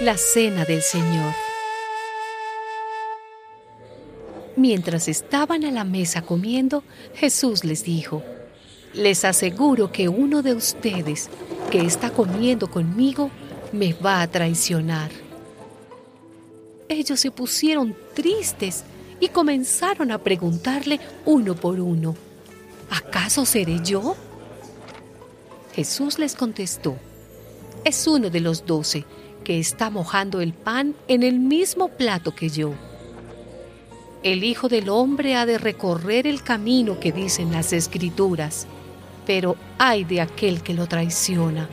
La Cena del Señor. Mientras estaban a la mesa comiendo, Jesús les dijo, les aseguro que uno de ustedes que está comiendo conmigo me va a traicionar. Ellos se pusieron tristes y comenzaron a preguntarle uno por uno, ¿acaso seré yo? Jesús les contestó, es uno de los doce que está mojando el pan en el mismo plato que yo. El Hijo del Hombre ha de recorrer el camino que dicen las Escrituras, pero ay de aquel que lo traiciona.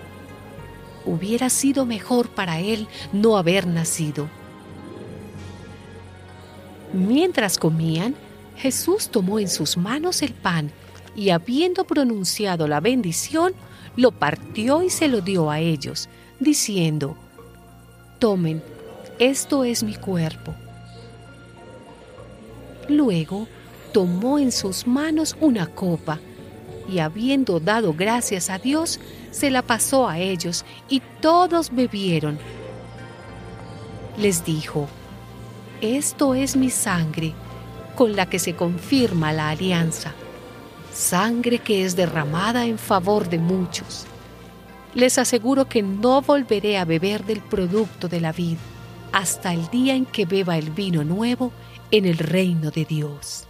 Hubiera sido mejor para él no haber nacido. Mientras comían, Jesús tomó en sus manos el pan y habiendo pronunciado la bendición, lo partió y se lo dio a ellos, diciendo, Tomen, esto es mi cuerpo. Luego tomó en sus manos una copa y habiendo dado gracias a Dios, se la pasó a ellos y todos bebieron. Les dijo, esto es mi sangre con la que se confirma la alianza, sangre que es derramada en favor de muchos. Les aseguro que no volveré a beber del producto de la vid hasta el día en que beba el vino nuevo en el reino de Dios.